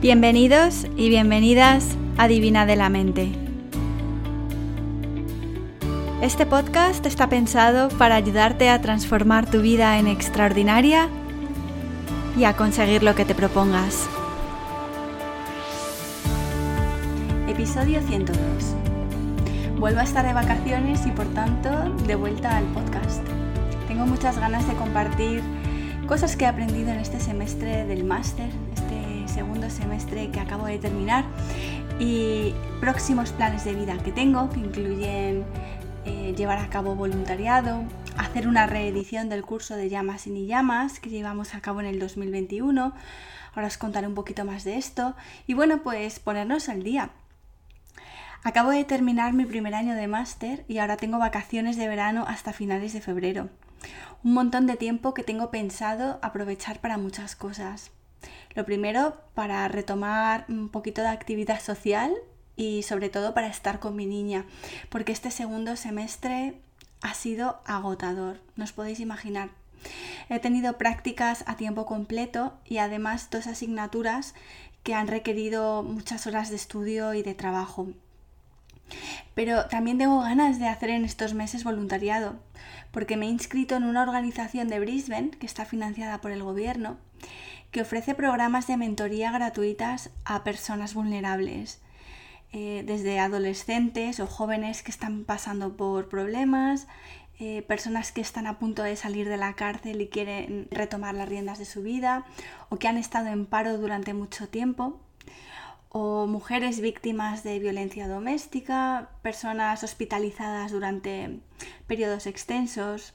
Bienvenidos y bienvenidas a Divina de la Mente. Este podcast está pensado para ayudarte a transformar tu vida en extraordinaria y a conseguir lo que te propongas. Episodio 102. Vuelvo a estar de vacaciones y por tanto de vuelta al podcast. Tengo muchas ganas de compartir cosas que he aprendido en este semestre del máster, segundo semestre que acabo de terminar y próximos planes de vida que tengo, que incluyen eh, llevar a cabo voluntariado, hacer una reedición del curso de llamas y ni llamas que llevamos a cabo en el 2021. Ahora os contaré un poquito más de esto. Y bueno, pues ponernos al día. Acabo de terminar mi primer año de máster y ahora tengo vacaciones de verano hasta finales de febrero. Un montón de tiempo que tengo pensado aprovechar para muchas cosas. Lo primero, para retomar un poquito de actividad social y sobre todo para estar con mi niña, porque este segundo semestre ha sido agotador, no os podéis imaginar. He tenido prácticas a tiempo completo y además dos asignaturas que han requerido muchas horas de estudio y de trabajo. Pero también tengo ganas de hacer en estos meses voluntariado, porque me he inscrito en una organización de Brisbane que está financiada por el gobierno, que ofrece programas de mentoría gratuitas a personas vulnerables eh, desde adolescentes o jóvenes que están pasando por problemas, eh, personas que están a punto de salir de la cárcel y quieren retomar las riendas de su vida, o que han estado en paro durante mucho tiempo, o mujeres víctimas de violencia doméstica, personas hospitalizadas durante periodos extensos,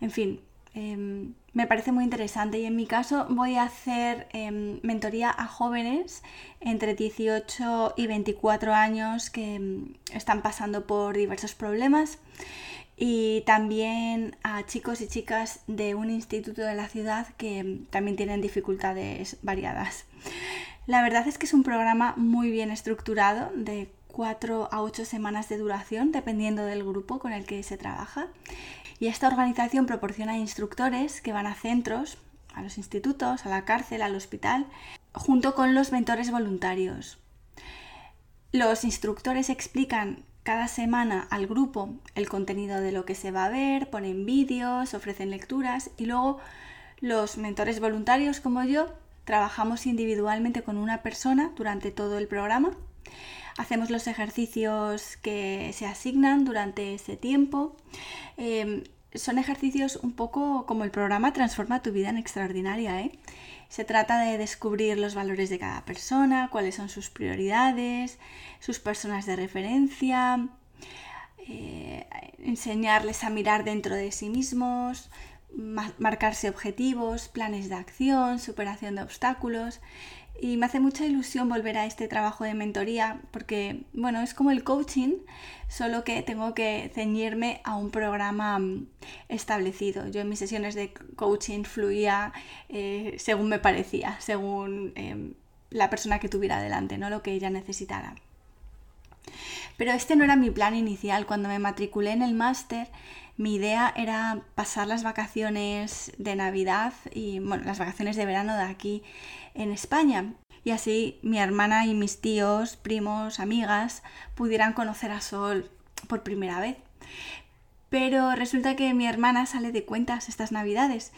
en fin, Em, me parece muy interesante y en mi caso voy a hacer em, mentoría a jóvenes entre 18 y 24 años que em, están pasando por diversos problemas y también a chicos y chicas de un instituto de la ciudad que también tienen dificultades variadas. La verdad es que es un programa muy bien estructurado de 4 a 8 semanas de duración dependiendo del grupo con el que se trabaja y esta organización proporciona instructores que van a centros, a los institutos, a la cárcel, al hospital, junto con los mentores voluntarios. Los instructores explican cada semana al grupo el contenido de lo que se va a ver, ponen vídeos, ofrecen lecturas y luego los mentores voluntarios como yo trabajamos individualmente con una persona durante todo el programa. Hacemos los ejercicios que se asignan durante ese tiempo. Em, son ejercicios un poco como el programa Transforma tu vida en extraordinaria. ¿eh? Se trata de descubrir los valores de cada persona, cuáles son sus prioridades, sus personas de referencia, eh, enseñarles a mirar dentro de sí mismos, marcarse objetivos, planes de acción, superación de obstáculos y me hace mucha ilusión volver a este trabajo de mentoría porque, bueno, es como el coaching, solo que tengo que ceñirme a un programa mm, establecido. Yo en mis sesiones de coaching fluía eh, según me parecía, según em, la persona que tuviera delante, no lo que ella necesitara. Pero este no era mi plan inicial. Cuando me matriculé en el máster, mi idea era pasar las vacaciones de Navidad y bueno, las vacaciones de verano de aquí en España. Y así mi hermana y mis tíos, primos, amigas pudieran conocer a Sol por primera vez. Pero resulta que mi hermana sale de cuentas estas navidades.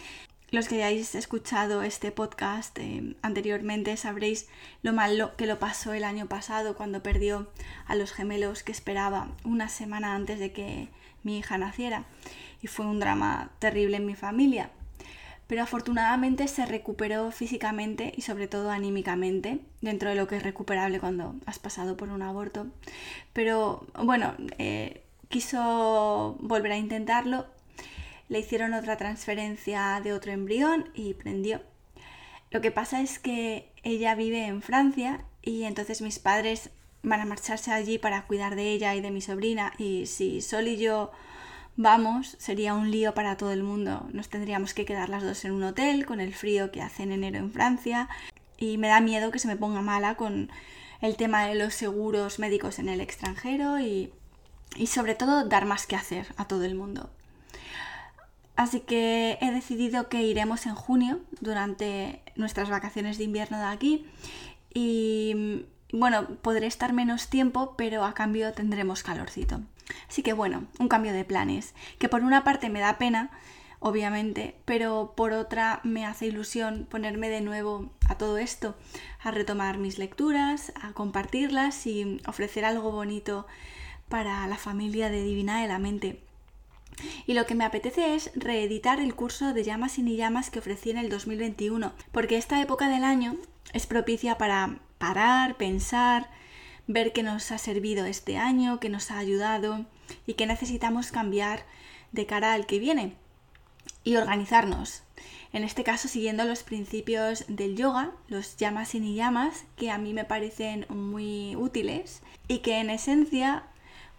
Los que hayáis escuchado este podcast eh, anteriormente sabréis lo malo que lo pasó el año pasado cuando perdió a los gemelos que esperaba una semana antes de que mi hija naciera y fue un drama terrible en mi familia. Pero afortunadamente se recuperó físicamente y sobre todo anímicamente, dentro de lo que es recuperable cuando has pasado por un aborto. Pero bueno, eh, quiso volver a intentarlo, le hicieron otra transferencia de otro embrión y prendió. Lo que pasa es que ella vive en Francia y entonces mis padres van a marcharse allí para cuidar de ella y de mi sobrina y si Sol y yo vamos sería un lío para todo el mundo. Nos tendríamos que quedar las dos en un hotel con el frío que hace en enero en Francia y me da miedo que se me ponga mala con el tema de los seguros médicos en el extranjero y, y sobre todo dar más que hacer a todo el mundo. Así que he decidido que iremos en junio durante nuestras vacaciones de invierno de aquí y bueno, podré estar menos tiempo, pero a cambio tendremos calorcito. Así que bueno, un cambio de planes, que por una parte me da pena, obviamente, pero por otra me hace ilusión ponerme de nuevo a todo esto, a retomar mis lecturas, a compartirlas y ofrecer algo bonito para la familia de Divina de la Mente. Y lo que me apetece es reeditar el curso de llamas y ni llamas que ofrecí en el 2021, porque esta época del año es propicia para parar, pensar, ver qué nos ha servido este año, qué nos ha ayudado y qué necesitamos cambiar de cara al que viene y organizarnos. En este caso siguiendo los principios del yoga, los llamas y ni que a mí me parecen muy útiles y que en esencia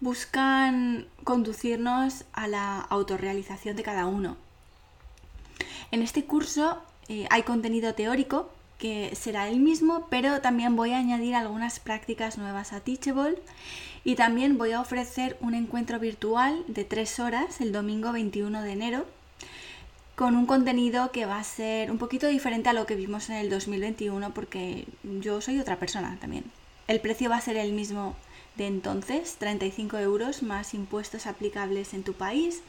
buscan conducirnos a la autorrealización de cada uno. En este curso eh, hay contenido teórico que será el mismo, pero también voy a añadir algunas prácticas nuevas a Teachable y también voy a ofrecer un encuentro virtual de tres horas el domingo 21 de enero con un contenido que va a ser un poquito diferente a lo que vimos en el 2021 porque yo soy otra persona también. El precio va a ser el mismo de entonces, 35 euros más impuestos aplicables en tu país.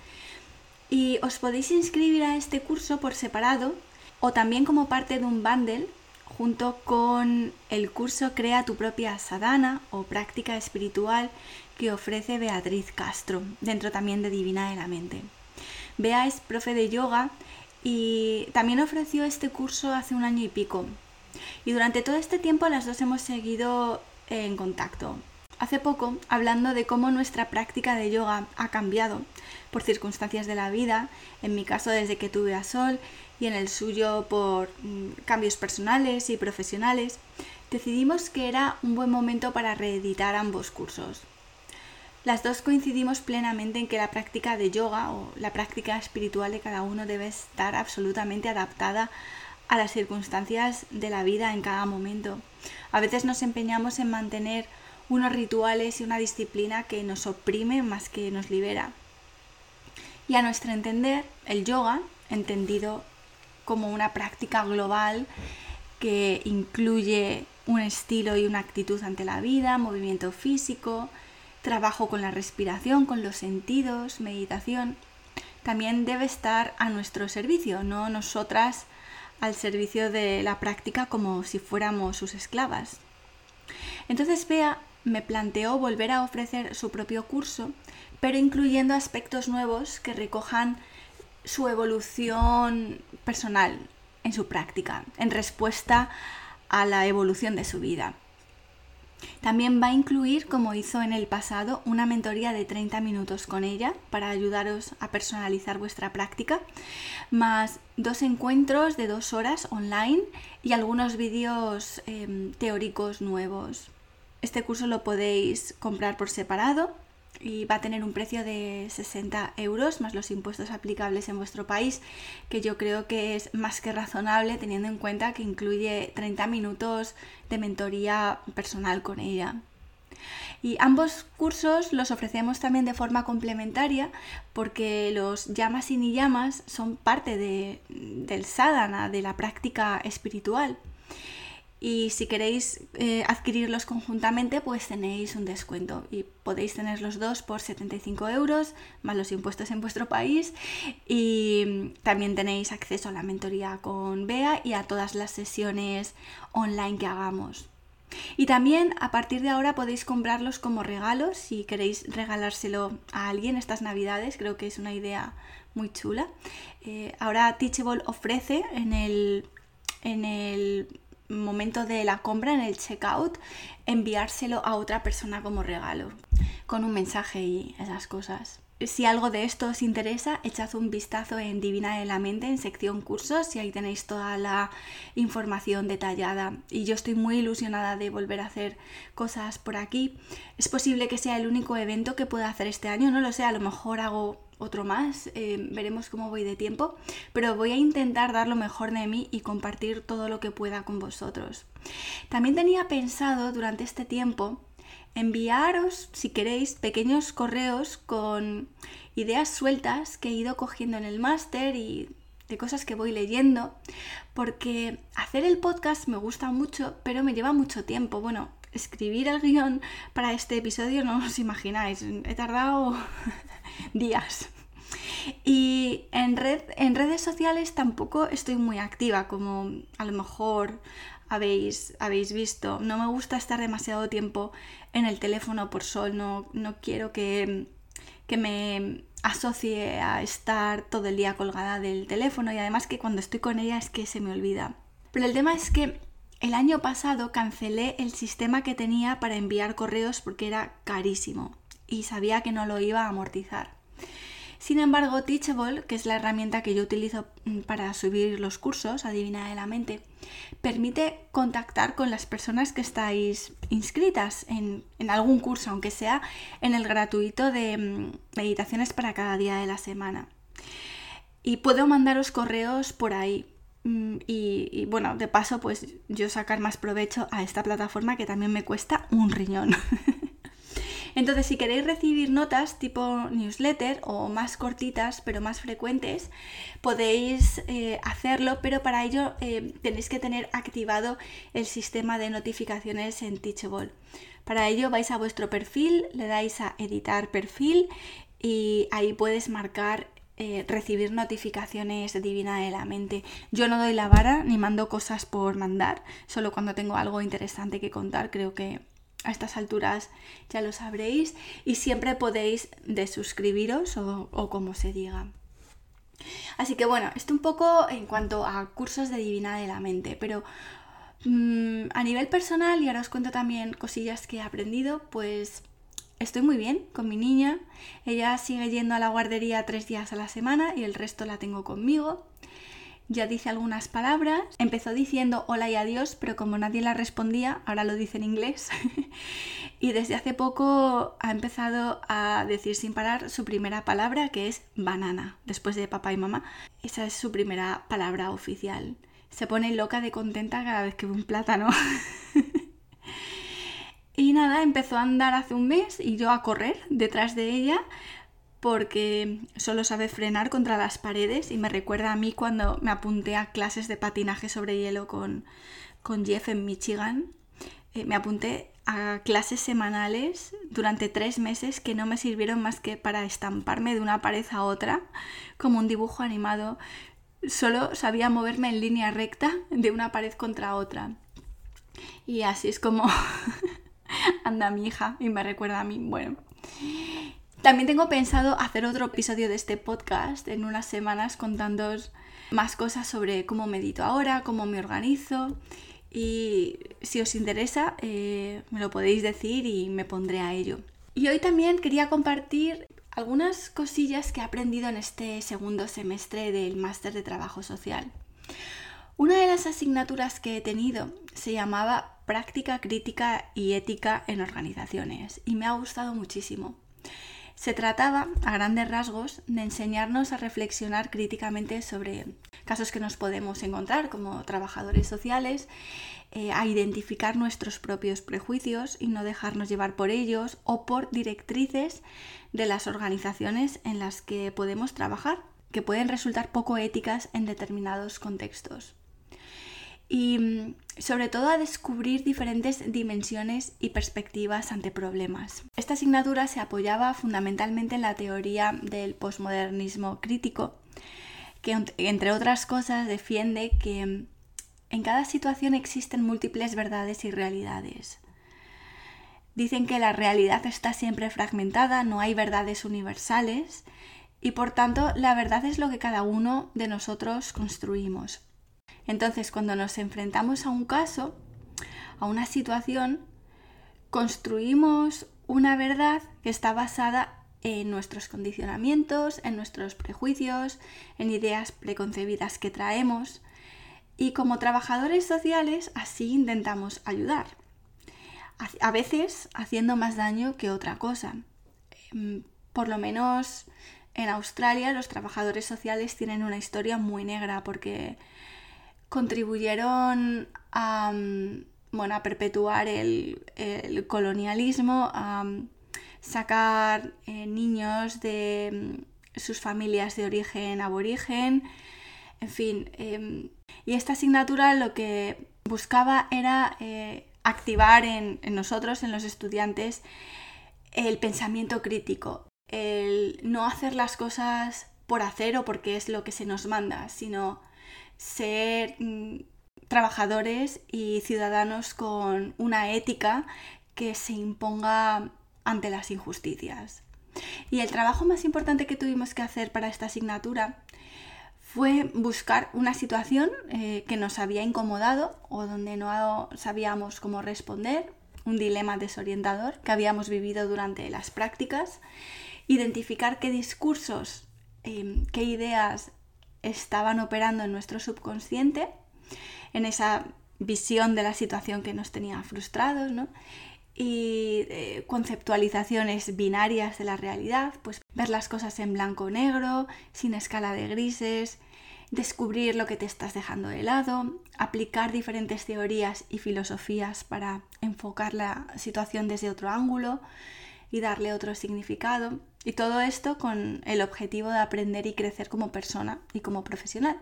Y os podéis inscribir a este curso por separado o también como parte de un bundle junto con el curso Crea tu propia sadhana o práctica espiritual que ofrece Beatriz Castro, dentro también de Divina de la Mente. Bea es profe de yoga y también ofreció este curso hace un año y pico. Y durante todo este tiempo las dos hemos seguido en contacto hace poco hablando de cómo nuestra práctica de yoga ha cambiado por circunstancias de la vida, en mi caso desde que tuve a Sol y en el suyo por mm, cambios personales y profesionales, decidimos que era un buen momento para reeditar ambos cursos. Las dos coincidimos plenamente en que la práctica de yoga o la práctica espiritual de cada uno debe estar absolutamente adaptada a las circunstancias de la vida en cada momento. A veces nos empeñamos en mantener unos rituales y una disciplina que nos oprime más que nos libera. Y a nuestro entender, el yoga, entendido como una práctica global que incluye un estilo y una actitud ante la vida, movimiento físico, trabajo con la respiración, con los sentidos, meditación, también debe estar a nuestro servicio, no nosotras al servicio de la práctica como si fuéramos sus esclavas. Entonces vea me planteó volver a ofrecer su propio curso, pero incluyendo aspectos nuevos que recojan su evolución personal en su práctica, en respuesta a la evolución de su vida. También va a incluir, como hizo en el pasado, una mentoría de 30 minutos con ella para ayudaros a personalizar vuestra práctica, más dos encuentros de dos horas online y algunos vídeos em, teóricos nuevos. Este curso lo podéis comprar por separado y va a tener un precio de 60 euros más los impuestos aplicables en vuestro país, que yo creo que es más que razonable teniendo en cuenta que incluye 30 minutos de mentoría personal con ella. Y ambos cursos los ofrecemos también de forma complementaria porque los llamas y ni llamas son parte del sadhana, de la práctica espiritual y si queréis eh, adquirirlos conjuntamente pues tenéis un descuento y podéis tener los dos por 75 euros más los impuestos en vuestro país y también tenéis acceso a la mentoría con Bea y a todas las sesiones online que hagamos. Y también a partir de ahora podéis comprarlos como regalos si queréis regalárselo a alguien estas navidades, creo que es una idea muy chula. Eh, ahora Teachable ofrece en el, en el momento de la compra, en el checkout, enviárselo a otra persona como regalo, con un mensaje y esas cosas. Si algo de esto os interesa, echad un vistazo en Divina de la Mente, en sección cursos, y ahí tenéis toda la información detallada. Y yo estoy muy ilusionada de volver a hacer cosas por aquí. Es posible que sea el único evento que pueda hacer este año, no lo sé, a lo mejor hago otro más, eh, veremos cómo voy de tiempo, pero voy a intentar dar lo mejor de mí y compartir todo lo que pueda con vosotros. También tenía pensado durante este tiempo enviaros, si queréis, pequeños correos con ideas sueltas que he ido cogiendo en el máster y de cosas que voy leyendo, porque hacer el podcast me gusta mucho, pero me lleva mucho tiempo. Bueno, escribir el guion para este episodio no os imagináis, he tardado días. Y en, red, en redes sociales tampoco estoy muy activa, como a lo mejor habéis, habéis visto. No me gusta estar demasiado tiempo en el teléfono por sol, no, no quiero que, que me asocie a estar todo el día colgada del teléfono y además que cuando estoy con ella es que se me olvida. Pero el tema es que el año pasado cancelé el sistema que tenía para enviar correos porque era carísimo y sabía que no lo iba a amortizar. Sin embargo, Teachable, que es la herramienta que yo utilizo mm, para subir los cursos, Adivina de la Mente, permite contactar con las personas que estáis inscritas en, algún curso, aunque sea en el gratuito de mm, meditaciones para cada día de la semana. Y puedo mandaros correos por ahí. Mm, y, bueno, de paso, pues yo sacar más provecho a esta plataforma que también me cuesta un riñón. Entonces, si queréis recibir notas tipo newsletter o más cortitas pero más frecuentes, podéis eh, hacerlo, pero para ello eh, tenéis que tener activado el sistema de notificaciones en Teachable. Para ello vais a vuestro perfil, le dais a editar perfil y ahí puedes marcar eh, recibir notificaciones de divina de la mente. Yo no doy la vara ni mando cosas por mandar, solo cuando tengo algo interesante que contar, creo que a estas alturas ya lo sabréis y siempre podéis desuscribiros o, o como se diga. Así que bueno, esto un poco en cuanto a cursos de Divina de la Mente, pero mm, a nivel personal, y ahora os cuento también cosillas que he aprendido, pues estoy muy bien con mi niña. Ella sigue yendo a la guardería tres días a la semana y el resto la tengo conmigo ya dice algunas palabras. Empezó diciendo hola y adiós, pero como nadie la respondía, ahora lo dice en inglés. y desde hace poco ha empezado a decir sin parar su primera palabra, que es banana, después de papá y mamá. Esa es su primera palabra oficial. Se pone loca de contenta cada vez que ve un plátano. y nada, empezó a andar hace un mes y yo a correr detrás de ella porque solo sabe frenar contra las paredes y me recuerda a mí cuando me apunté a clases de patinaje sobre hielo con, Jeff en Michigan. Eh, me apunté a clases semanales durante tres meses que no me sirvieron más que para estamparme de una pared a otra como un dibujo animado. Solo sabía moverme en línea recta de una pared contra otra. Y así es como anda mi hija y me recuerda a mí. Bueno, también tengo pensado hacer otro episodio de este podcast en unas semanas contándoos más cosas sobre cómo medito ahora, cómo me organizo y si os interesa eh, me lo podéis decir y me pondré a ello. Y hoy también quería compartir algunas cosillas que he aprendido en este segundo semestre del máster de trabajo social. Una de las asignaturas que he tenido se llamaba práctica crítica y ética en organizaciones y me ha gustado muchísimo. Se trataba, a grandes rasgos, de enseñarnos a reflexionar críticamente sobre casos que nos podemos encontrar como trabajadores sociales, eh, a identificar nuestros propios prejuicios y no dejarnos llevar por ellos o por directrices de las organizaciones en las que podemos trabajar, que pueden resultar poco éticas en determinados contextos y mm, sobre todo a descubrir diferentes dimensiones y perspectivas ante problemas. Esta asignatura se apoyaba fundamentalmente en la teoría del posmodernismo crítico, que entre otras cosas defiende que mm, en cada situación existen múltiples verdades y realidades. Dicen que la realidad está siempre fragmentada, no hay verdades universales y por tanto la verdad es lo que cada uno de nosotros construimos. Entonces, cuando nos enfrentamos a un caso, a una situación, construimos una verdad que está basada en nuestros condicionamientos, en nuestros prejuicios, en ideas preconcebidas que traemos. Y como trabajadores sociales así intentamos ayudar. A veces haciendo más daño que otra cosa. Em, por lo menos en Australia los trabajadores sociales tienen una historia muy negra porque contribuyeron a, mm, bueno, a perpetuar el, colonialismo, a mm, sacar eh, niños de mm, sus familias de origen aborigen, en fin. Em, y esta asignatura lo que buscaba era eh, activar en, nosotros, en los estudiantes, el pensamiento crítico, el no hacer las cosas por hacer o porque es lo que se nos manda, sino ser mm, trabajadores y ciudadanos con una ética que se imponga ante las injusticias. Y el trabajo más importante que tuvimos que hacer para esta asignatura fue buscar una situación eh, que nos había incomodado o donde no sabíamos cómo responder, un dilema desorientador que habíamos vivido durante las prácticas, identificar qué discursos, em, qué ideas estaban operando en nuestro subconsciente, en esa visión de la situación que nos tenía frustrados, ¿no? y eh, conceptualizaciones binarias de la realidad, pues ver las cosas en blanco o negro, sin escala de grises, descubrir lo que te estás dejando de lado, aplicar diferentes teorías y filosofías para enfocar la situación desde otro ángulo y darle otro significado. Y todo esto con el objetivo de aprender y crecer como persona y como profesional.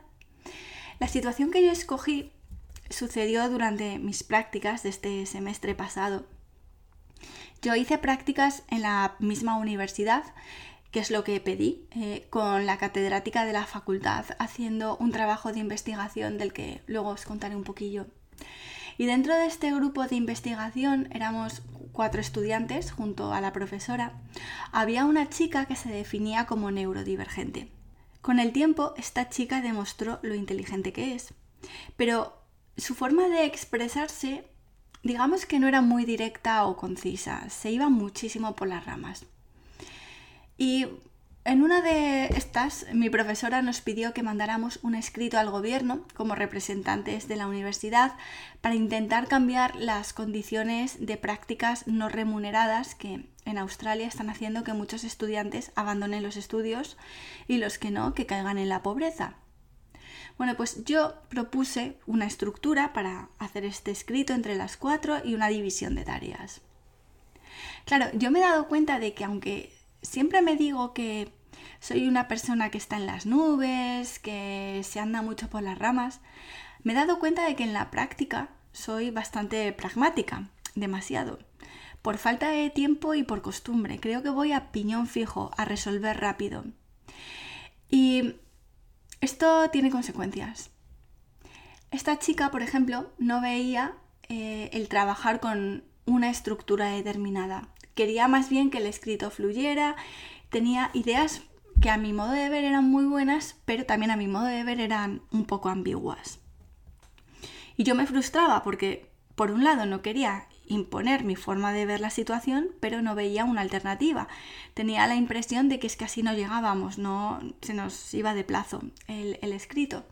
La situación que yo escogí sucedió durante mis prácticas de este semestre pasado yo hice prácticas en la misma universidad, que es lo que pedí, eh, con la catedrática de la facultad, haciendo un trabajo de investigación del que luego os contaré un poquillo. Y dentro de este grupo de investigación éramos cuatro estudiantes junto a la profesora. Había una chica que se definía como neurodivergente. Con el tiempo, esta chica demostró lo inteligente que es, pero su forma de expresarse digamos que no era muy directa o concisa, se iba muchísimo por las ramas. Y en una de estas, mi profesora nos pidió que mandáramos un escrito al gobierno como representantes de la universidad para intentar cambiar las condiciones de prácticas no remuneradas que en Australia están haciendo que muchos estudiantes abandonen los estudios y los que no, que caigan en la pobreza. Bueno, pues yo propuse una estructura para hacer este escrito entre las cuatro y una división de tareas. Claro, yo me he dado cuenta de que aunque siempre me digo que soy una persona que está en las nubes, que se anda mucho por las ramas, me he dado cuenta de que en la práctica soy bastante pragmática, demasiado. Por falta de tiempo y por costumbre, creo que voy a piñón fijo, a resolver rápido. Y esto tiene consecuencias. Esta chica, por ejemplo, no veía eh, el trabajar con una estructura determinada. Quería más bien que el escrito fluyera, tenía ideas que a mi modo de ver eran muy buenas, pero también a mi modo de ver eran un poco ambiguas. Y yo me frustraba porque, por un lado, no quería imponer mi forma de ver la situación, pero no veía una alternativa. Tenía la impresión de que es que así no llegábamos, no se nos iba de plazo el, el escrito.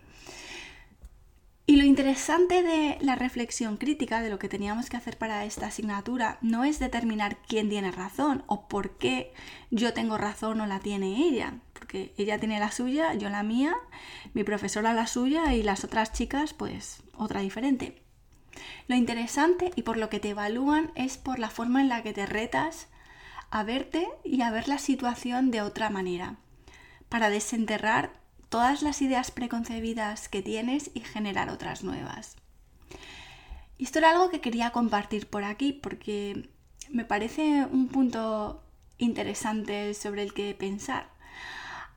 Y lo interesante de la reflexión crítica, de lo que teníamos que hacer para esta asignatura, no es determinar quién tiene razón o por qué yo tengo razón o la tiene ella, porque ella tiene la suya, yo la mía, mi profesora la suya y las otras chicas pues otra diferente. Lo interesante y por lo que te evalúan es por la forma en la que te retas a verte y a ver la situación de otra manera, para desenterrar todas las ideas preconcebidas que tienes y generar otras nuevas. Y esto era algo que quería compartir por aquí porque me parece un punto interesante sobre el que pensar.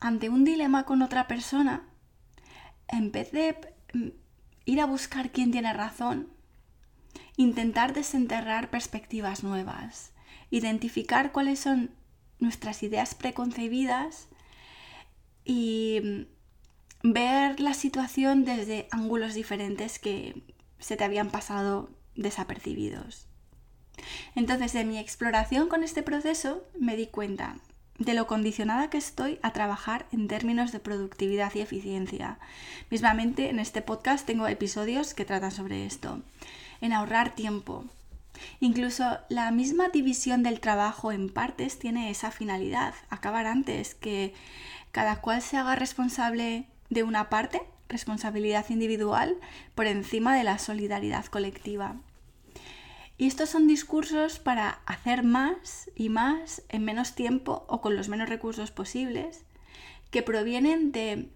Ante un dilema con otra persona, en vez de mm, ir a buscar quién tiene razón, intentar desenterrar perspectivas nuevas, identificar cuáles son nuestras ideas preconcebidas y ver la situación desde ángulos diferentes que se te habían pasado desapercibidos. Entonces, de mi exploración con este proceso, me di cuenta de lo condicionada que estoy a trabajar en términos de productividad y eficiencia. Mismamente, en este podcast tengo episodios que tratan sobre esto en ahorrar tiempo. Incluso la misma división del trabajo en partes tiene esa finalidad, acabar antes, que cada cual se haga responsable de una parte, responsabilidad individual, por encima de la solidaridad colectiva. Y estos son discursos para hacer más y más en menos tiempo o con los menos recursos posibles, que provienen de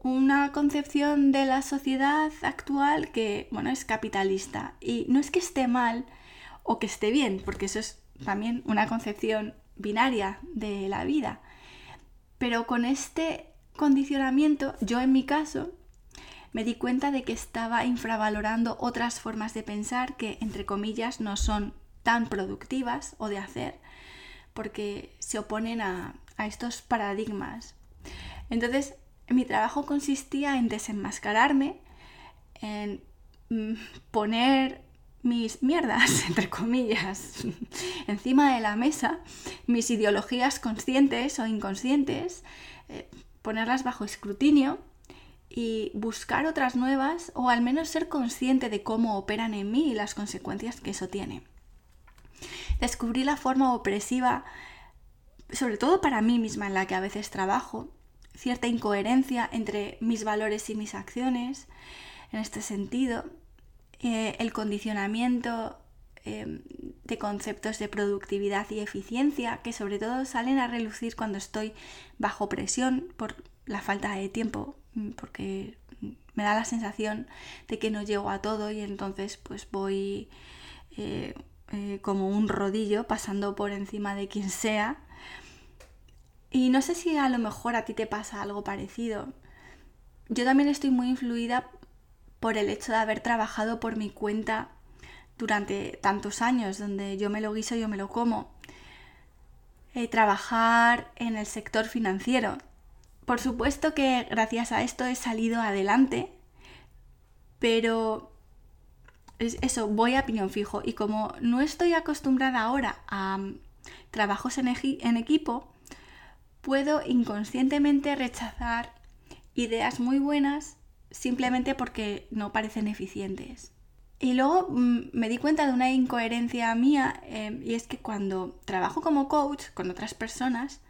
una concepción de la sociedad actual que, bueno, es capitalista. Y no es que esté mal o que esté bien, porque eso es también una concepción binaria de la vida. Pero con este condicionamiento, yo en mi caso, me di cuenta de que estaba infravalorando otras formas de pensar que, entre comillas, no son tan productivas o de hacer, porque se oponen a, a estos paradigmas. Entonces, mi trabajo consistía en desenmascararme, en mm, poner mis mierdas, entre comillas, encima de la mesa, mis ideologías conscientes o inconscientes, eh, ponerlas bajo escrutinio y buscar otras nuevas o al menos ser consciente de cómo operan en mí y las consecuencias que eso tiene. Descubrí la forma opresiva, sobre todo para mí misma en la que a veces trabajo, cierta incoherencia entre mis valores y mis acciones en este sentido, eh, el condicionamiento em, de conceptos de productividad y eficiencia que sobre todo salen a relucir cuando estoy bajo presión por la falta de tiempo, mm, porque me da la sensación de que no llego a todo y entonces pues voy eh, eh, como un rodillo pasando por encima de quien sea y no sé si a lo mejor a ti te pasa algo parecido. Yo también estoy muy influida por el hecho de haber trabajado por mi cuenta durante tantos años, donde yo me lo guiso, yo me lo como. Eh, trabajar en el sector financiero. Por supuesto que gracias a esto he salido adelante, pero eso, voy a piñón fijo. Y como no estoy acostumbrada ahora a mm, trabajos en, en equipo, puedo inconscientemente rechazar ideas muy buenas simplemente porque no parecen eficientes. Y luego mm, me di cuenta de una incoherencia mía em, y es que cuando trabajo como coach con otras personas,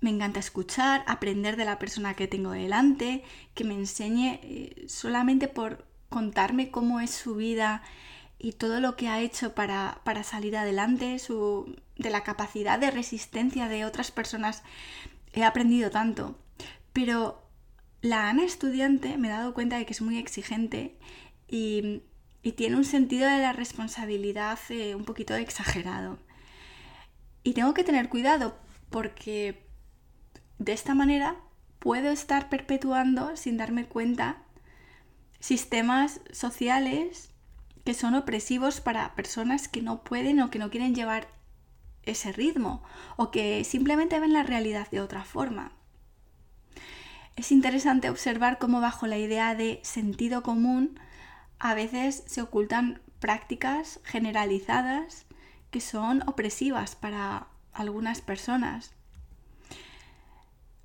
me encanta escuchar, aprender de la persona que tengo delante, que me enseñe eh, solamente por contarme cómo es su vida y todo lo que ha hecho para, para salir adelante, su, de la capacidad de resistencia de otras personas, he aprendido tanto. Pero la Ana estudiante me he dado cuenta de que es muy exigente y, tiene un sentido de la responsabilidad eh, un poquito exagerado. Y tengo que tener cuidado porque de esta manera puedo estar perpetuando sin darme cuenta sistemas sociales que son opresivos para personas que no pueden o que no quieren llevar ese ritmo o que simplemente ven la realidad de otra forma. Es interesante observar cómo bajo la idea de sentido común a veces se ocultan prácticas generalizadas que son opresivas para algunas personas.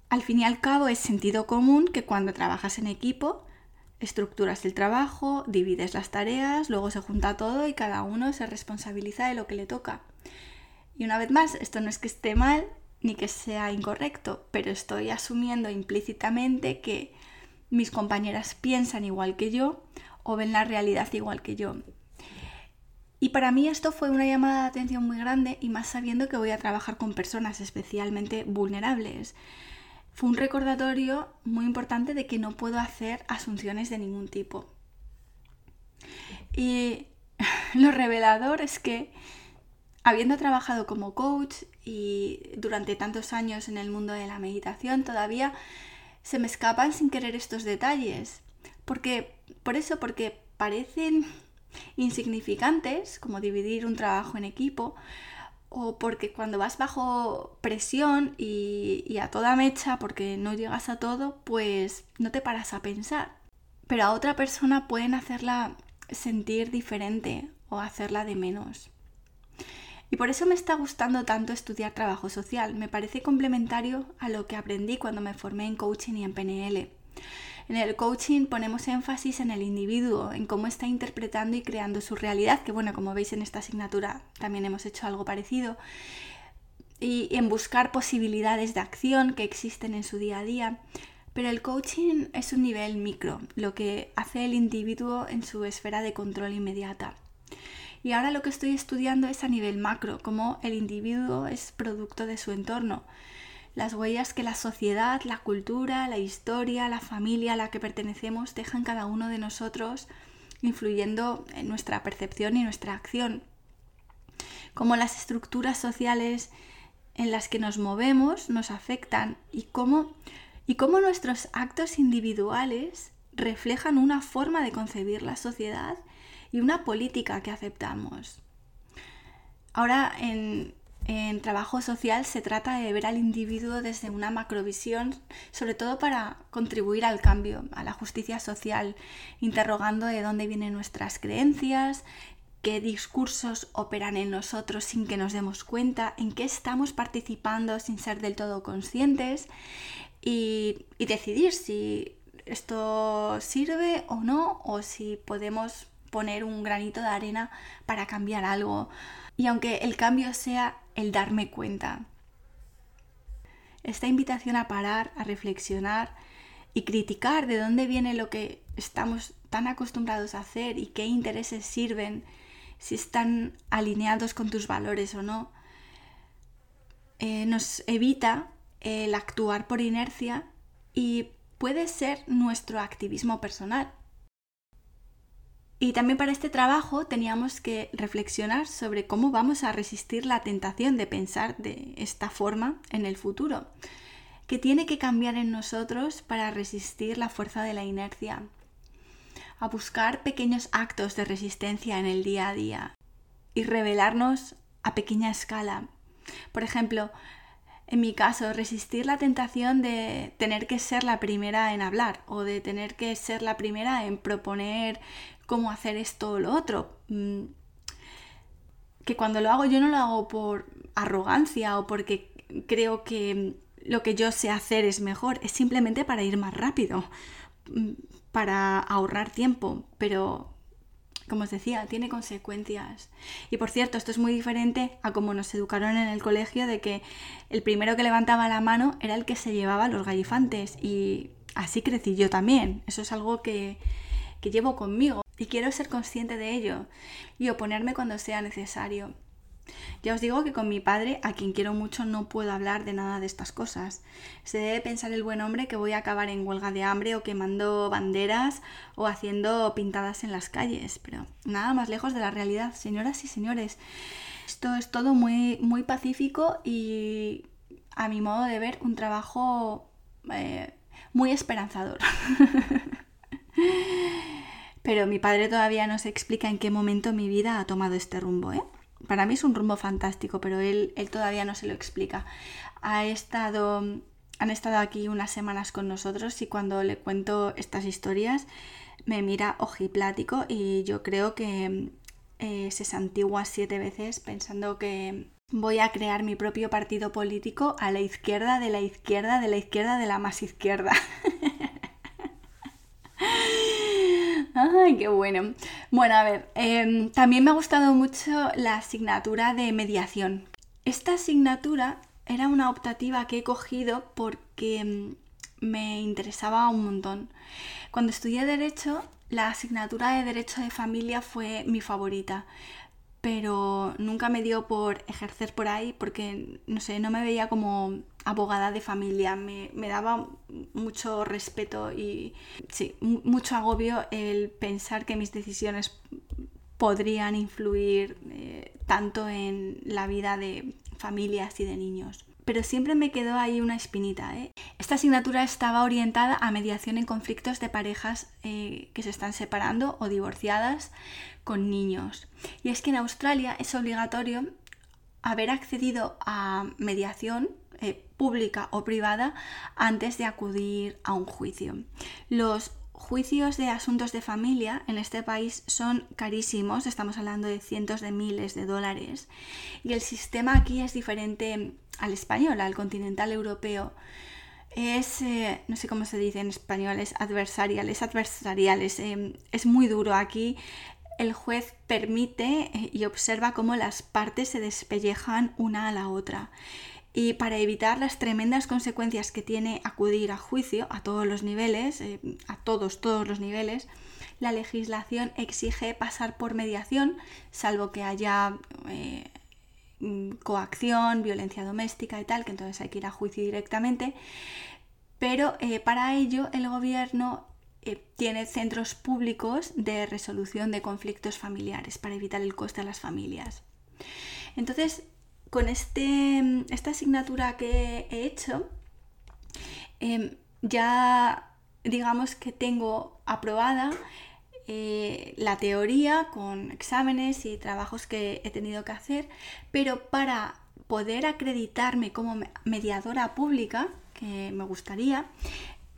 Al fin y al cabo es sentido común que cuando trabajas en equipo estructuras el trabajo, divides las tareas, luego se junta todo y cada uno se responsabiliza de lo que le toca. Y una vez más, esto no es que esté mal ni que sea incorrecto, pero estoy asumiendo implícitamente que mis compañeras piensan igual que yo o ven la realidad igual que yo. Y para mí esto fue una llamada de atención muy grande y más sabiendo que voy a trabajar con personas especialmente vulnerables. Fue un recordatorio muy importante de que no puedo hacer asunciones de ningún tipo. Y lo revelador es que habiendo trabajado como coach y durante tantos años en el mundo de la meditación, todavía se me escapan sin querer estos detalles. Porque, por eso, porque parecen insignificantes, como dividir un trabajo en equipo, o porque cuando vas bajo presión y, a toda mecha, porque no llegas a todo, pues no te paras a pensar. Pero a otra persona pueden hacerla sentir diferente o hacerla de menos. Y por eso me está gustando tanto estudiar trabajo social. Me parece complementario a lo que aprendí cuando me formé en coaching y en PNL. En el coaching ponemos énfasis en el individuo, en cómo está interpretando y creando su realidad, que bueno, como veis en esta asignatura también hemos hecho algo parecido, y en buscar posibilidades de acción que existen en su día a día. Pero el coaching es un nivel micro, lo que hace el individuo en su esfera de control inmediata. Y ahora lo que estoy estudiando es a nivel macro, cómo el individuo es producto de su entorno. Las huellas que la sociedad, la cultura, la historia, la familia a la que pertenecemos dejan cada uno de nosotros, influyendo en nuestra percepción y nuestra acción. Cómo las estructuras sociales en las que nos movemos nos afectan y cómo, y cómo nuestros actos individuales reflejan una forma de concebir la sociedad y una política que aceptamos. Ahora en, en trabajo social se trata de ver al individuo desde una macrovisión, sobre todo para contribuir al cambio, a la justicia social, interrogando de dónde vienen nuestras creencias, qué discursos operan en nosotros sin que nos demos cuenta, en qué estamos participando sin ser del todo conscientes y, decidir si esto sirve o no o si podemos poner un granito de arena para cambiar algo. Y aunque el cambio sea el darme cuenta. Esta invitación a parar, a reflexionar y criticar de dónde viene lo que estamos tan acostumbrados a hacer y qué intereses sirven, si están alineados con tus valores o no, eh, nos evita el actuar por inercia y puede ser nuestro activismo personal. Y también para este trabajo teníamos que reflexionar sobre cómo vamos a resistir la tentación de pensar de esta forma en el futuro, que tiene que cambiar en nosotros para resistir la fuerza de la inercia, a buscar pequeños actos de resistencia en el día a día y revelarnos a pequeña escala. Por ejemplo, en mi caso, resistir la tentación de tener que ser la primera en hablar o de tener que ser la primera en proponer cómo hacer esto o lo otro. Mm, que cuando lo hago yo no lo hago por arrogancia o porque creo que lo que yo sé hacer es mejor, es simplemente para ir más rápido, mm, para ahorrar tiempo, pero como os decía, tiene consecuencias. Y por cierto, esto es muy diferente a como nos educaron en el colegio de que el primero que levantaba la mano era el que se llevaba los gallifantes y así crecí yo también. Eso es algo que, que llevo conmigo y quiero ser consciente de ello y oponerme cuando sea necesario. Ya os digo que con mi padre, a quien quiero mucho, no puedo hablar de nada de estas cosas. Se debe pensar el buen hombre que voy a acabar en huelga de hambre o quemando banderas o haciendo pintadas en las calles, pero nada más lejos de la realidad, señoras y señores. Esto es todo muy, muy pacífico y, a mi modo de ver, un trabajo eh, muy esperanzador. Pero mi padre todavía no se explica en qué momento mi vida ha tomado este rumbo, ¿eh? Para mí es un rumbo fantástico, pero él, él todavía no se lo explica. Ha estado, han estado aquí unas semanas con nosotros y cuando le cuento estas historias me mira ojiplático y yo creo que eh, se santigua siete veces pensando que voy a crear mi propio partido político a la izquierda de la izquierda de la izquierda de la más izquierda. Ay, qué bueno. Bueno, a ver, em, también me ha gustado mucho la asignatura de mediación. Esta asignatura era una optativa que he cogido porque em, me interesaba un montón. Cuando estudié Derecho, la asignatura de Derecho de Familia fue mi favorita, pero nunca me dio por ejercer por ahí porque, no sé, no me veía como abogada de familia, me, daba mucho respeto y sí, mucho agobio el pensar que mis decisiones podrían influir eh, tanto en la vida de familias y de niños. Pero siempre me quedó ahí una espinita. ¿eh? Esta asignatura estaba orientada a mediación en conflictos de parejas eh, que se están separando o divorciadas con niños. Y es que en Australia es obligatorio haber accedido a mediación pública o privada antes de acudir a un juicio. Los juicios de asuntos de familia en este país son carísimos, estamos hablando de cientos de miles de dólares, y el sistema aquí es diferente al español, al continental europeo. Es, eh, no sé cómo se dice en español, es adversarial, es adversarial, es, es muy duro. Aquí el juez permite eh, y observa cómo las partes se despellejan una a la otra. Y para evitar las tremendas consecuencias que tiene acudir a juicio a todos los niveles, eh, a todos, todos los niveles, la legislación exige pasar por mediación, salvo que haya eh, mm, coacción, violencia doméstica y tal, que entonces hay que ir a juicio directamente. Pero eh, para ello el gobierno tiene centros públicos de resolución de conflictos familiares para evitar el coste a las familias. Entonces, con este, esta asignatura que he hecho, em, ya digamos que tengo aprobada eh, la teoría con exámenes y trabajos que he tenido que hacer, pero para poder acreditarme como mediadora pública, que me gustaría,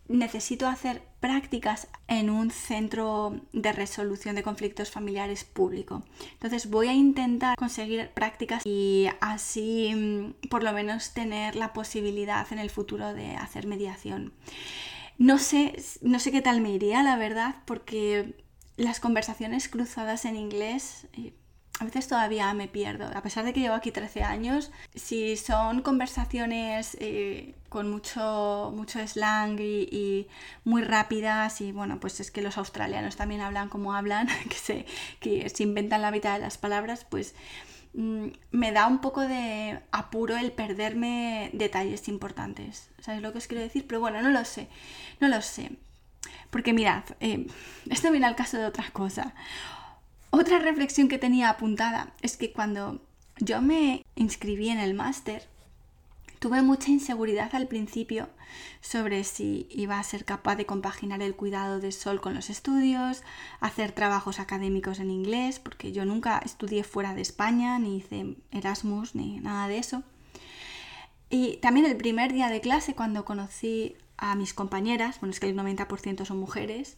necesito hacer prácticas en un centro de resolución de conflictos familiares público. Entonces voy a intentar conseguir prácticas y así mm, por lo menos tener la posibilidad en el futuro de hacer mediación. No sé, no sé qué tal me iría, la verdad, porque las conversaciones cruzadas en inglés eh, a veces todavía me pierdo. A pesar de que llevo aquí 13 años, si son conversaciones eh, con mucho, mucho slang y, muy rápidas, y bueno, pues es que los australianos también hablan como hablan, que se, que se inventan la mitad de las palabras, pues mm, me da un poco de apuro el perderme detalles importantes. ¿Sabes lo que os quiero decir? Pero bueno, no lo sé, no lo sé. Porque mirad, eh, esto viene al caso de otra cosa. Otra reflexión que tenía apuntada es que cuando yo me inscribí en el máster, tuve mucha inseguridad al principio sobre si iba a ser capaz de compaginar el cuidado del sol con los estudios, hacer trabajos académicos en inglés, porque yo nunca estudié fuera de España, ni hice Erasmus, ni nada de eso. Y también el primer día de clase, cuando conocí a mis compañeras, bueno, es que el 90% son mujeres,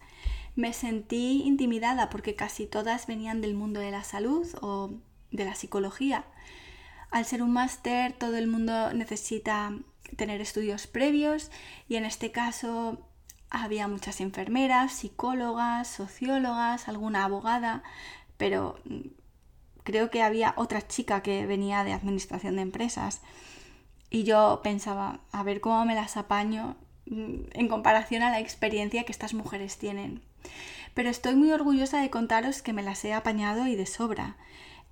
me sentí intimidada porque casi todas venían del mundo de la salud o de la psicología. Al ser un máster, todo el mundo necesita tener estudios previos y en este caso había muchas enfermeras, psicólogas, sociólogas, alguna abogada, pero creo que había otra chica que venía de administración de empresas. Y yo pensaba, a ver cómo me las apaño mm, en comparación a la experiencia que estas mujeres tienen. Pero estoy muy orgullosa de contaros que me las he apañado y de sobra.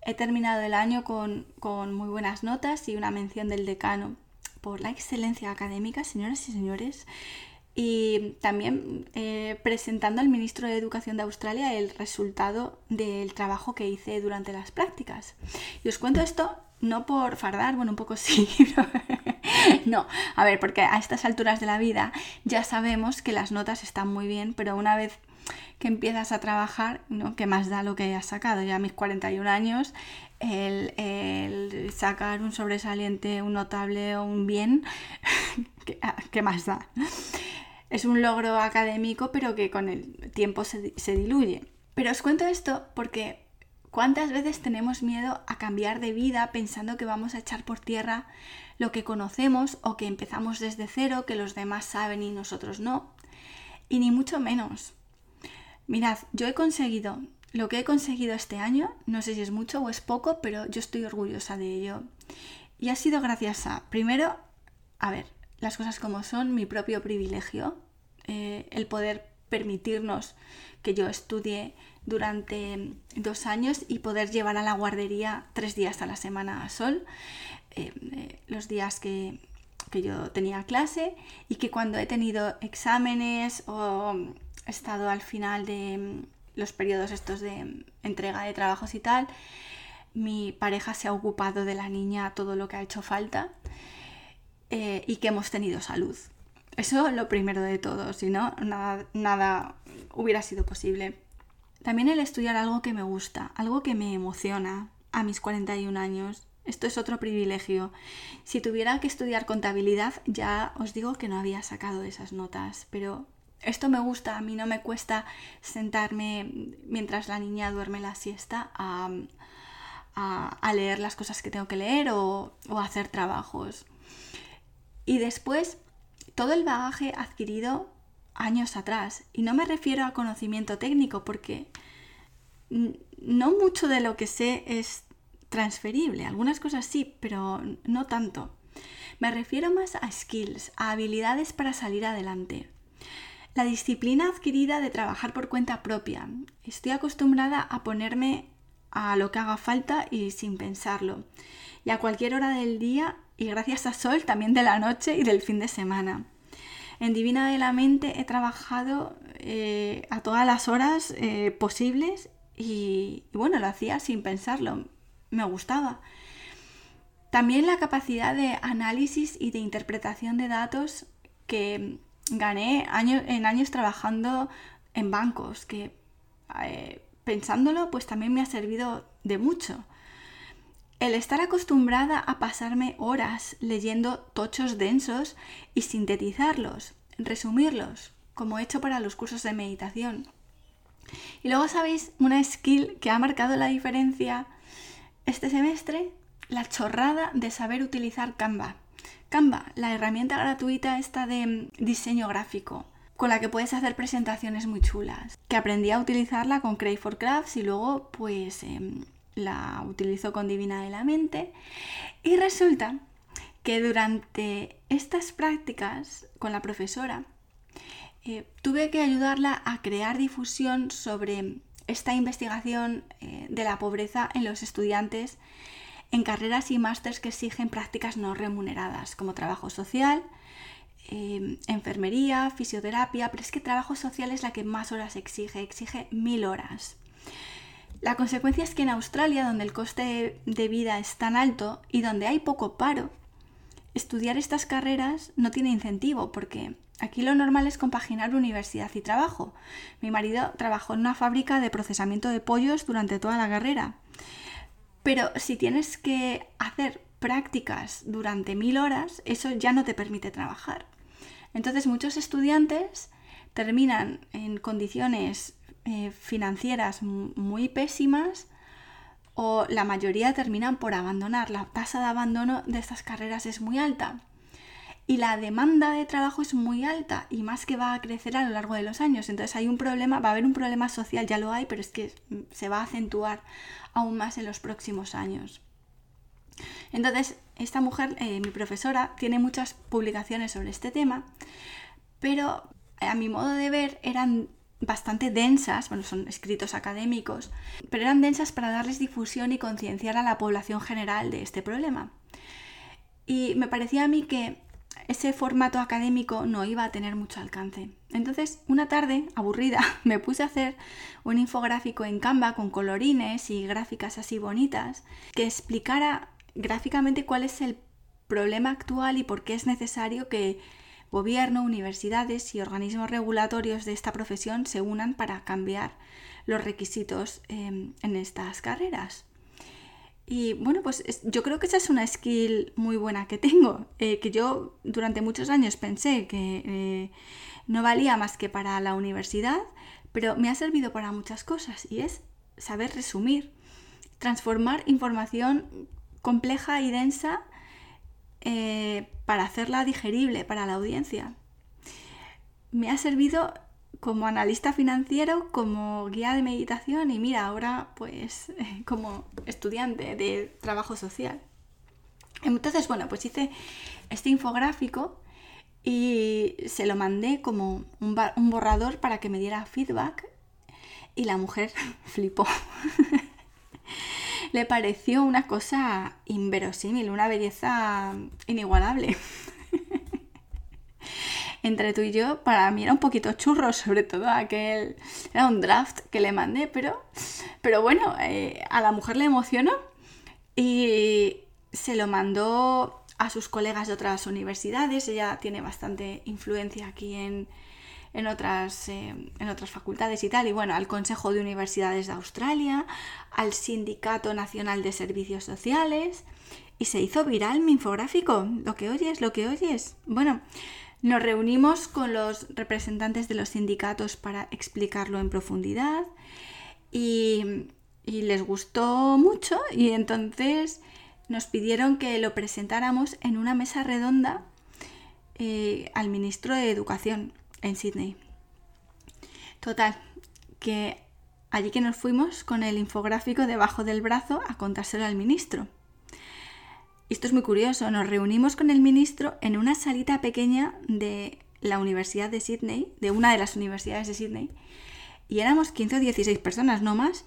He terminado el año con, muy buenas notas y una mención del decano por la excelencia académica, señoras y señores. Y también eh, presentando al ministro de Educación de Australia el resultado del trabajo que hice durante las prácticas. Y os cuento esto no por fardar, bueno, un poco sí, no, a ver, porque a estas alturas de la vida ya sabemos que las notas están muy bien, pero una vez que empiezas a trabajar, ¿no? ¿Qué más da lo que hayas sacado? Ya a mis 41 años, el, sacar un sobresaliente, un notable o un bien, ah, ¿qué, más da? Es un logro académico, pero que con el tiempo se, se diluye. Pero os cuento esto porque ¿Cuántas veces tenemos miedo a cambiar de vida pensando que vamos a echar por tierra lo que conocemos o que empezamos desde cero, que los demás saben y nosotros no? Y ni mucho menos. Mirad, yo he conseguido lo que he conseguido este año, no sé si es mucho o es poco, pero yo estoy orgullosa de ello. Y ha sido gracias a, primero, a ver, las cosas como son, mi propio privilegio, eh, el poder permitirnos que yo estudie durante dos años y poder llevar a la guardería tres días a la semana a sol, eh, eh, los días que, que yo tenía clase y que cuando he tenido exámenes o estado al final de mm, los periodos estos de mm, entrega de trabajos y tal, mi pareja se ha ocupado de la niña todo lo que ha hecho falta eh, y que hemos tenido salud. Eso lo primero de todo, si no, nada, nada hubiera sido posible. También el estudiar algo que me gusta, algo que me emociona a mis 41 años. Esto es otro privilegio. Si tuviera que estudiar contabilidad, ya os digo que no había sacado esas notas, pero esto me gusta, a mí no me cuesta sentarme mientras la niña duerme la siesta a, leer las cosas que tengo que leer o, o hacer trabajos. Y después, todo el bagaje adquirido años atrás, y no me refiero a conocimiento técnico porque no mucho de lo que sé es transferible, algunas cosas sí, pero no tanto. Me refiero más a skills, a habilidades para salir adelante. La disciplina adquirida de trabajar por cuenta propia. Estoy acostumbrada a ponerme a lo que haga falta y sin pensarlo. y a cualquier hora del día y gracias a Sol también de la noche y del fin de semana. En Divina de la Mente he trabajado eh, a todas las horas eh, posibles y, bueno, lo hacía sin pensarlo, me gustaba. También la capacidad de análisis y de interpretación de datos que gané en años trabajando en bancos, que eh, pensándolo pues también me ha servido de mucho. El estar acostumbrada a pasarme horas leyendo tochos densos y sintetizarlos, resumirlos, como he hecho para los cursos de meditación. Y luego sabéis una skill que ha marcado la diferencia este semestre, la chorrada de saber utilizar Canva. Canva, la herramienta gratuita esta de mm, diseño gráfico, con la que puedes hacer presentaciones muy chulas. Que aprendí a utilizarla con Cray for Crafts y luego pues em, la utilizo con Divina de la Mente. Y resulta que durante estas prácticas con la profesora eh, tuve que ayudarla a crear difusión sobre esta investigación eh, de la pobreza en los estudiantes en carreras y másters que exigen prácticas no remuneradas, como trabajo social, eh, enfermería, fisioterapia, pero es que trabajo social es la que más horas exige, exige mil horas. La consecuencia es que en Australia, donde el coste de vida es tan alto y donde hay poco paro, estudiar estas carreras no tiene incentivo porque aquí lo normal es compaginar universidad y trabajo. Mi marido trabajó en una fábrica de procesamiento de pollos durante toda la carrera. Pero si tienes que hacer prácticas durante mil horas, eso ya no te permite trabajar. Entonces muchos estudiantes terminan en condiciones eh, financieras muy pésimas o la mayoría terminan por abandonar. La tasa de abandono de estas carreras es muy alta y la demanda de trabajo es muy alta y más que va a crecer a lo largo de los años. Entonces hay un problema, va a haber un problema social, ya lo hay, pero es que se va a acentuar aún más en los próximos años. Entonces, esta mujer, eh, mi profesora, tiene muchas publicaciones sobre este tema, pero a mi modo de ver eran bastante densas, bueno, son escritos académicos, pero eran densas para darles difusión y concienciar a la población general de este problema. Y me parecía a mí que ese formato académico no iba a tener mucho alcance. Entonces, una tarde, aburrida, me puse a hacer un infográfico en Canva con colorines y gráficas así bonitas que explicara gráficamente cuál es el problema actual y por qué es necesario que gobierno, universidades y organismos regulatorios de esta profesión se unan para cambiar los requisitos em, en estas carreras. Y bueno, pues yo creo que esa es una skill muy buena que tengo, eh, que yo durante muchos años pensé que eh, no valía más que para la universidad, pero me ha servido para muchas cosas y es saber resumir, transformar información compleja y densa eh, para hacerla digerible para la audiencia. Me ha servido como analista financiero, como guía de meditación y mira, ahora pues como estudiante de trabajo social. Entonces, bueno, pues hice este infográfico y se lo mandé como un, un borrador para que me diera feedback y la mujer flipó. Le pareció una cosa inverosímil, una belleza inigualable entre tú y yo, para mí era un poquito churro, sobre todo aquel, era un draft que le mandé, pero, pero bueno, eh, a la mujer le emocionó y se lo mandó a sus colegas de otras universidades, ella tiene bastante influencia aquí en, en otras, eh, en otras facultades y tal, y bueno, al Consejo de Universidades de Australia, al Sindicato Nacional de Servicios Sociales, y se hizo viral mi infográfico, lo que oyes, lo que oyes. Bueno, nos reunimos con los representantes de los sindicatos para explicarlo en profundidad y, les gustó mucho y entonces nos pidieron que lo presentáramos en una mesa redonda eh, al ministro de Educación en Sydney. Total, que allí que nos fuimos con el infográfico debajo del brazo a contárselo al ministro esto es muy curioso, nos reunimos con el ministro en una salita pequeña de la Universidad de Sydney, de una de las universidades de Sydney, y éramos 15 o 16 personas, no más.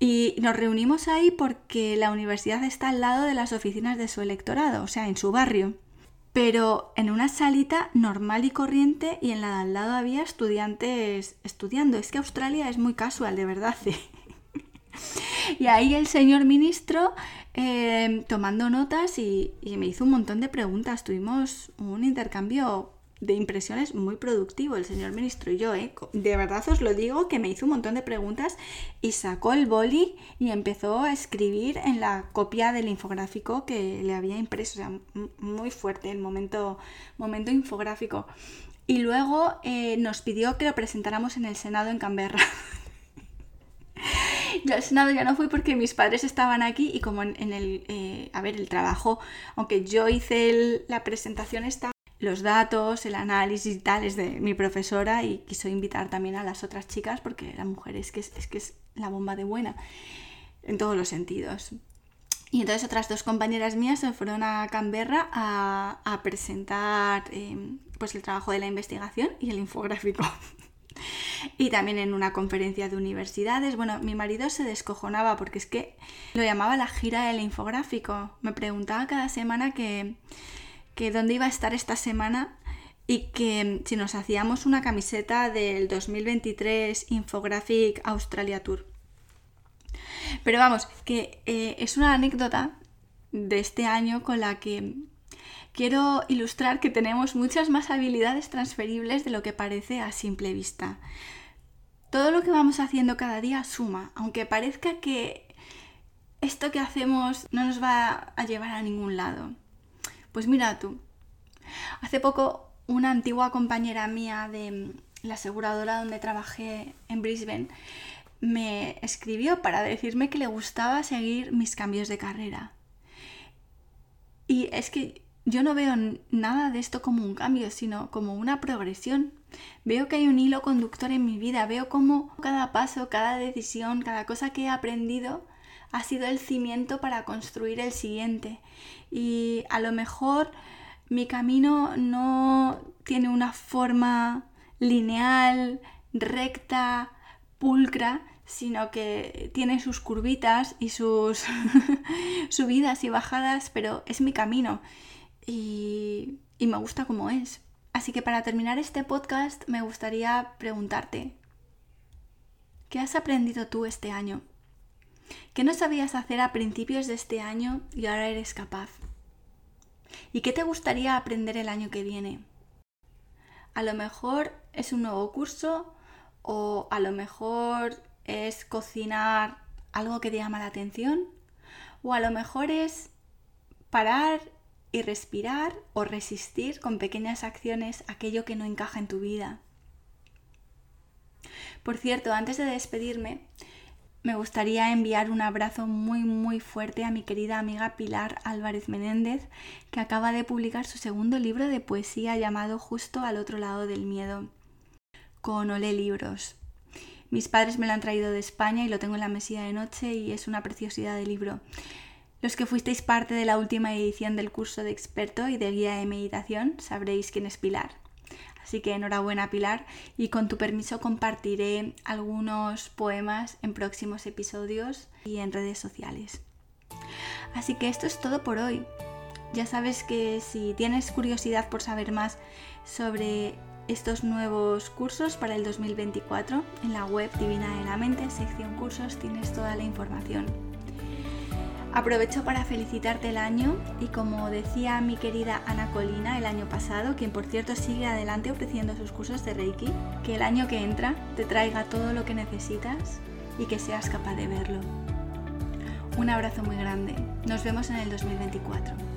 Y nos reunimos ahí porque la universidad está al lado de las oficinas de su electorado, o sea, en su barrio. Pero en una salita normal y corriente y en la de al lado había estudiantes estudiando. Es que Australia es muy casual, de verdad. ¿eh? y ahí el señor ministro eh, tomando notas y, y me hizo un montón de preguntas. Tuvimos un intercambio de impresiones muy productivo el señor ministro y yo, ¿eh? De verdad os lo digo que me hizo un montón de preguntas y sacó el boli y empezó a escribir en la copia del infográfico que le había impreso. O sea, muy fuerte el momento, momento infográfico. Y luego eh, nos pidió que lo presentáramos en el Senado en Canberra. Yo al Senado ya no fui porque mis padres estaban aquí y como en, el, eh, a ver, el trabajo, aunque yo hice la presentación esta los datos, el análisis y tal es de mi profesora y quiso invitar también a las otras chicas porque la mujer es que es, que es la bomba de buena en todos los sentidos. Y entonces otras dos compañeras mías se fueron a Canberra a, presentar em, pues el trabajo de la investigación y el infográfico. y también en una conferencia de universidades. Bueno, mi marido se descojonaba porque es que lo llamaba la gira del infográfico. Me preguntaba cada semana que, que dónde iba a estar esta semana y que si nos hacíamos una camiseta del 2023 Infographic Australia Tour. Pero vamos, que eh, es una anécdota de este año con la que quiero ilustrar que tenemos muchas más habilidades transferibles de lo que parece a simple vista. Todo lo que vamos haciendo cada día suma, aunque parezca que esto que hacemos no nos va a llevar a ningún lado. Pues mira tú, hace poco una antigua compañera mía de la aseguradora donde trabajé en Brisbane me escribió para decirme que le gustaba seguir mis cambios de carrera. Y es que yo no veo nada de esto como un cambio, sino como una progresión. Veo que hay un hilo conductor en mi vida, veo como cada paso, cada decisión, cada cosa que he aprendido ha sido el cimiento para construir el siguiente. Y a lo mejor mi camino no tiene una forma lineal, recta, pulcra, sino que tiene sus curvitas y sus subidas y bajadas, pero es mi camino y, y me gusta como es. Así que para terminar este podcast me gustaría preguntarte, ¿qué has aprendido tú este año? ¿Qué no sabías hacer a principios de este año y ahora eres capaz? ¿Y qué te gustaría aprender el año que viene? A lo mejor es un nuevo curso o a lo mejor es cocinar algo que te llama la atención o a lo mejor es parar y respirar o resistir con pequeñas acciones aquello que no encaja en tu vida. Por cierto, antes de despedirme, me gustaría enviar un abrazo muy muy fuerte a mi querida amiga Pilar Álvarez Menéndez, que acaba de publicar su segundo libro de poesía llamado Justo al otro lado del miedo, con Olé Libros. Mis padres me lo han traído de España y lo tengo en la mesilla de noche y es una preciosidad de libro. Los que fuisteis parte de la última edición del curso de experto y de guía de meditación sabréis quién es Pilar. Así que enhorabuena Pilar y con tu permiso compartiré algunos poemas en próximos episodios y en redes sociales. Así que esto es todo por hoy. Ya sabes que si tienes curiosidad por saber más sobre estos nuevos cursos para el 2024, en la web Divina de la Mente, sección cursos, tienes toda la información. Aprovecho para felicitarte el año y como decía mi querida Ana Colina el año pasado, quien por cierto sigue adelante ofreciendo sus cursos de Reiki, que el año que entra te traiga todo lo que necesitas y que seas capaz de verlo. Un abrazo muy grande. Nos vemos en el 2024.